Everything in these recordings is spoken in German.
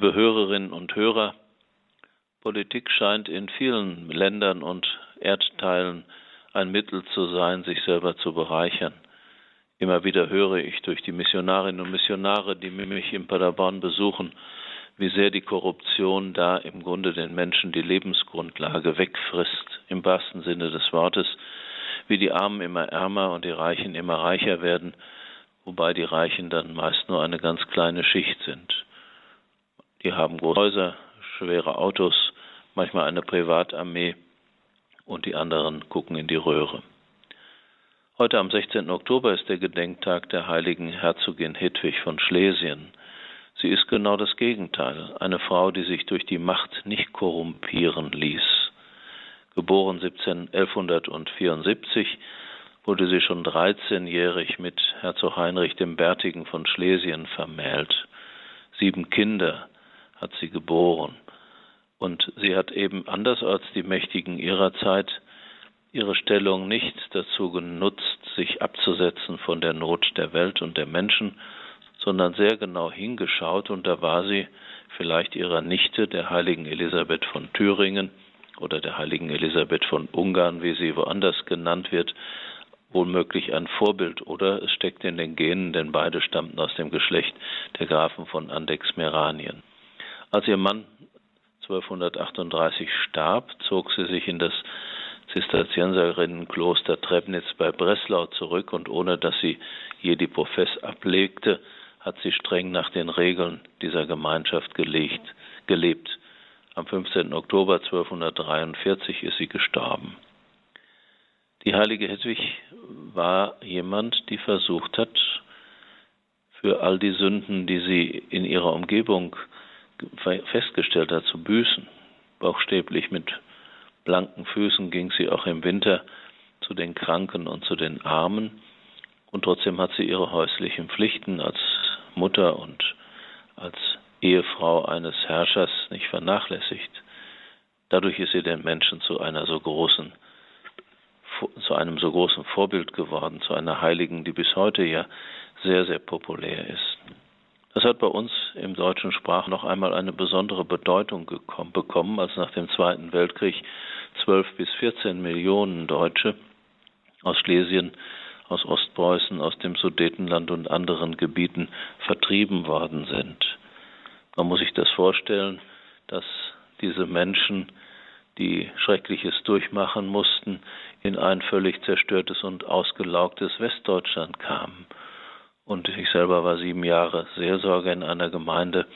Liebe Hörerinnen und Hörer, Politik scheint in vielen Ländern und Erdteilen ein Mittel zu sein, sich selber zu bereichern. Immer wieder höre ich durch die Missionarinnen und Missionare, die mich in Paderborn besuchen, wie sehr die Korruption da im Grunde den Menschen die Lebensgrundlage wegfrisst, im wahrsten Sinne des Wortes, wie die Armen immer ärmer und die Reichen immer reicher werden, wobei die Reichen dann meist nur eine ganz kleine Schicht sind. Die haben große Häuser, schwere Autos, manchmal eine Privatarmee und die anderen gucken in die Röhre. Heute am 16. Oktober ist der Gedenktag der heiligen Herzogin Hedwig von Schlesien. Sie ist genau das Gegenteil, eine Frau, die sich durch die Macht nicht korrumpieren ließ. Geboren 17, 1174 wurde sie schon 13-jährig mit Herzog Heinrich dem Bärtigen von Schlesien vermählt. Sieben Kinder hat sie geboren. Und sie hat eben anders als die Mächtigen ihrer Zeit ihre Stellung nicht dazu genutzt, sich abzusetzen von der Not der Welt und der Menschen, sondern sehr genau hingeschaut und da war sie vielleicht ihrer Nichte, der heiligen Elisabeth von Thüringen oder der heiligen Elisabeth von Ungarn, wie sie woanders genannt wird, wohlmöglich ein Vorbild oder es steckt in den Genen, denn beide stammten aus dem Geschlecht der Grafen von Andex-Meranien. Als ihr Mann 1238 starb, zog sie sich in das Zisterzienserinnenkloster Trebnitz bei Breslau zurück und ohne dass sie je die Profess ablegte, hat sie streng nach den Regeln dieser Gemeinschaft gelegt, gelebt. Am 15. Oktober 1243 ist sie gestorben. Die heilige Hedwig war jemand, die versucht hat, für all die Sünden, die sie in ihrer Umgebung festgestellt hat, zu büßen. Bauchstäblich mit blanken Füßen ging sie auch im Winter zu den Kranken und zu den Armen. Und trotzdem hat sie ihre häuslichen Pflichten als Mutter und als Ehefrau eines Herrschers nicht vernachlässigt. Dadurch ist sie den Menschen zu einer so großen zu einem so großen Vorbild geworden, zu einer Heiligen, die bis heute ja sehr, sehr populär ist. Das hat bei uns im deutschen Sprach noch einmal eine besondere Bedeutung gekommen, bekommen, als nach dem Zweiten Weltkrieg 12 bis 14 Millionen Deutsche aus Schlesien, aus Ostpreußen, aus dem Sudetenland und anderen Gebieten vertrieben worden sind. Man muss sich das vorstellen, dass diese Menschen, die Schreckliches durchmachen mussten, in ein völlig zerstörtes und ausgelaugtes Westdeutschland kamen und ich selber war sieben Jahre Seelsorger in einer Gemeinde,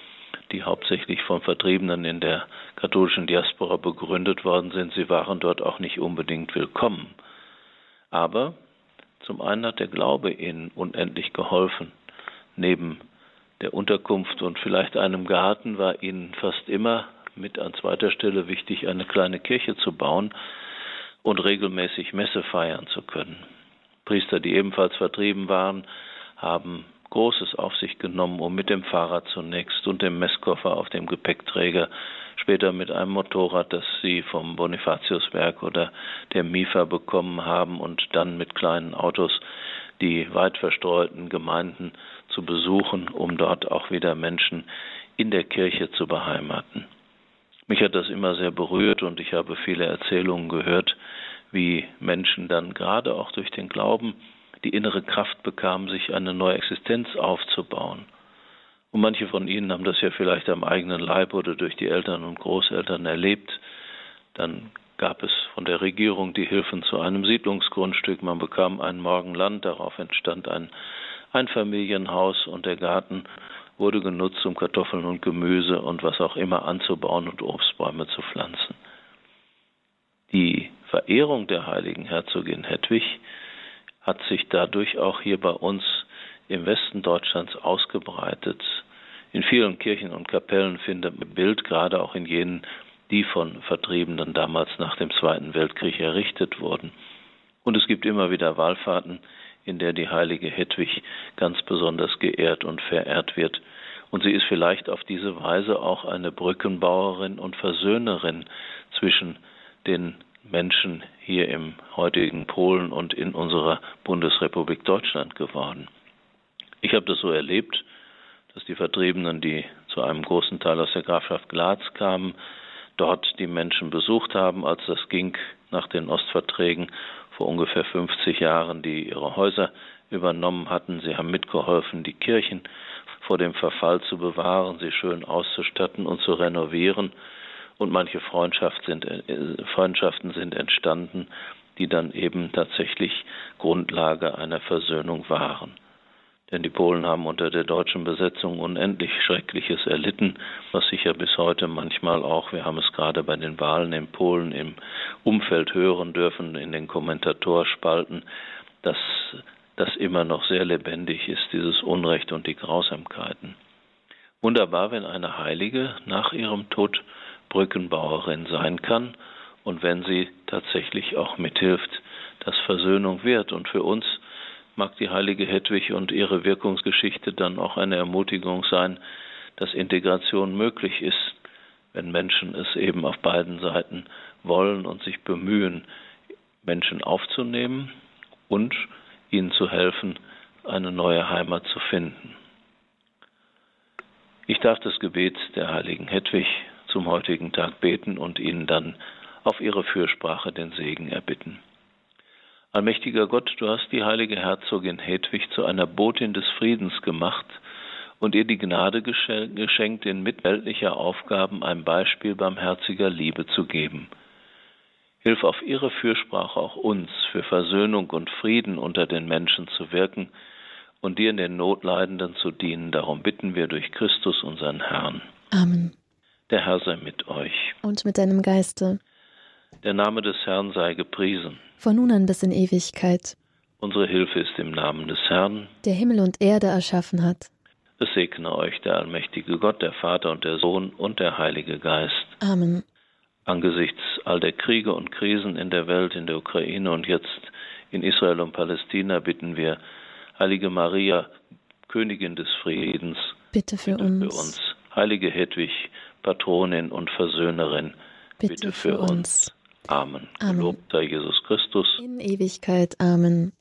die hauptsächlich von Vertriebenen in der katholischen Diaspora begründet worden sind. Sie waren dort auch nicht unbedingt willkommen. Aber zum einen hat der Glaube ihnen unendlich geholfen. Neben der Unterkunft und vielleicht einem Garten war ihnen fast immer mit an zweiter Stelle wichtig, eine kleine Kirche zu bauen und regelmäßig Messe feiern zu können. Priester, die ebenfalls vertrieben waren, haben Großes auf sich genommen, um mit dem Fahrrad zunächst und dem Messkoffer auf dem Gepäckträger, später mit einem Motorrad, das sie vom Bonifatiuswerk oder der MIFA bekommen haben und dann mit kleinen Autos die weit verstreuten Gemeinden zu besuchen, um dort auch wieder Menschen in der Kirche zu beheimaten. Mich hat das immer sehr berührt und ich habe viele Erzählungen gehört, wie Menschen dann gerade auch durch den Glauben die innere Kraft bekamen, sich eine neue Existenz aufzubauen. Und manche von Ihnen haben das ja vielleicht am eigenen Leib oder durch die Eltern und Großeltern erlebt. Dann gab es von der Regierung die Hilfen zu einem Siedlungsgrundstück. Man bekam einen Morgen Land, darauf entstand ein Einfamilienhaus und der Garten wurde genutzt, um Kartoffeln und Gemüse und was auch immer anzubauen und Obstbäume zu pflanzen. Die Verehrung der heiligen Herzogin Hedwig hat sich dadurch auch hier bei uns im Westen Deutschlands ausgebreitet. In vielen Kirchen und Kapellen findet man Bild, gerade auch in jenen, die von Vertriebenen damals nach dem Zweiten Weltkrieg errichtet wurden. Und es gibt immer wieder Wallfahrten, in der die heilige Hedwig ganz besonders geehrt und verehrt wird. Und sie ist vielleicht auf diese Weise auch eine Brückenbauerin und Versöhnerin zwischen den Menschen hier im heutigen Polen und in unserer Bundesrepublik Deutschland geworden. Ich habe das so erlebt, dass die Vertriebenen, die zu einem großen Teil aus der Grafschaft Glatz kamen, dort die Menschen besucht haben, als das ging nach den Ostverträgen vor ungefähr 50 Jahren, die ihre Häuser übernommen hatten. Sie haben mitgeholfen, die Kirchen vor dem Verfall zu bewahren, sie schön auszustatten und zu renovieren. Und manche Freundschaft sind, äh, Freundschaften sind entstanden, die dann eben tatsächlich Grundlage einer Versöhnung waren. Denn die Polen haben unter der deutschen Besetzung unendlich Schreckliches erlitten, was sicher bis heute manchmal auch, wir haben es gerade bei den Wahlen in Polen im Umfeld hören dürfen, in den Kommentatorspalten, dass das immer noch sehr lebendig ist, dieses Unrecht und die Grausamkeiten. Wunderbar, wenn eine Heilige nach ihrem Tod Brückenbauerin sein kann und wenn sie tatsächlich auch mithilft, dass Versöhnung wird. Und für uns mag die heilige Hedwig und ihre Wirkungsgeschichte dann auch eine Ermutigung sein, dass Integration möglich ist, wenn Menschen es eben auf beiden Seiten wollen und sich bemühen, Menschen aufzunehmen und ihnen zu helfen, eine neue Heimat zu finden. Ich darf das Gebet der heiligen Hedwig zum heutigen Tag beten und Ihnen dann auf Ihre Fürsprache den Segen erbitten. Allmächtiger Gott, du hast die heilige Herzogin Hedwig zu einer Botin des Friedens gemacht und ihr die Gnade geschenkt, in mitweltlicher Aufgaben ein Beispiel barmherziger Liebe zu geben – Hilf auf ihre Fürsprache auch uns, für Versöhnung und Frieden unter den Menschen zu wirken und dir in den Notleidenden zu dienen. Darum bitten wir durch Christus, unseren Herrn. Amen. Der Herr sei mit euch. Und mit deinem Geiste. Der Name des Herrn sei gepriesen. Von nun an bis in Ewigkeit. Unsere Hilfe ist im Namen des Herrn, der Himmel und Erde erschaffen hat. Es segne euch der allmächtige Gott, der Vater und der Sohn und der Heilige Geist. Amen angesichts all der Kriege und Krisen in der Welt, in der Ukraine und jetzt in Israel und Palästina bitten wir, Heilige Maria, Königin des Friedens, bitte für, bitte uns. für uns. Heilige Hedwig, Patronin und Versöhnerin, bitte, bitte für, uns. uns. Amen. Amen. Gelobt sei Jesus Christus. In Ewigkeit. Amen.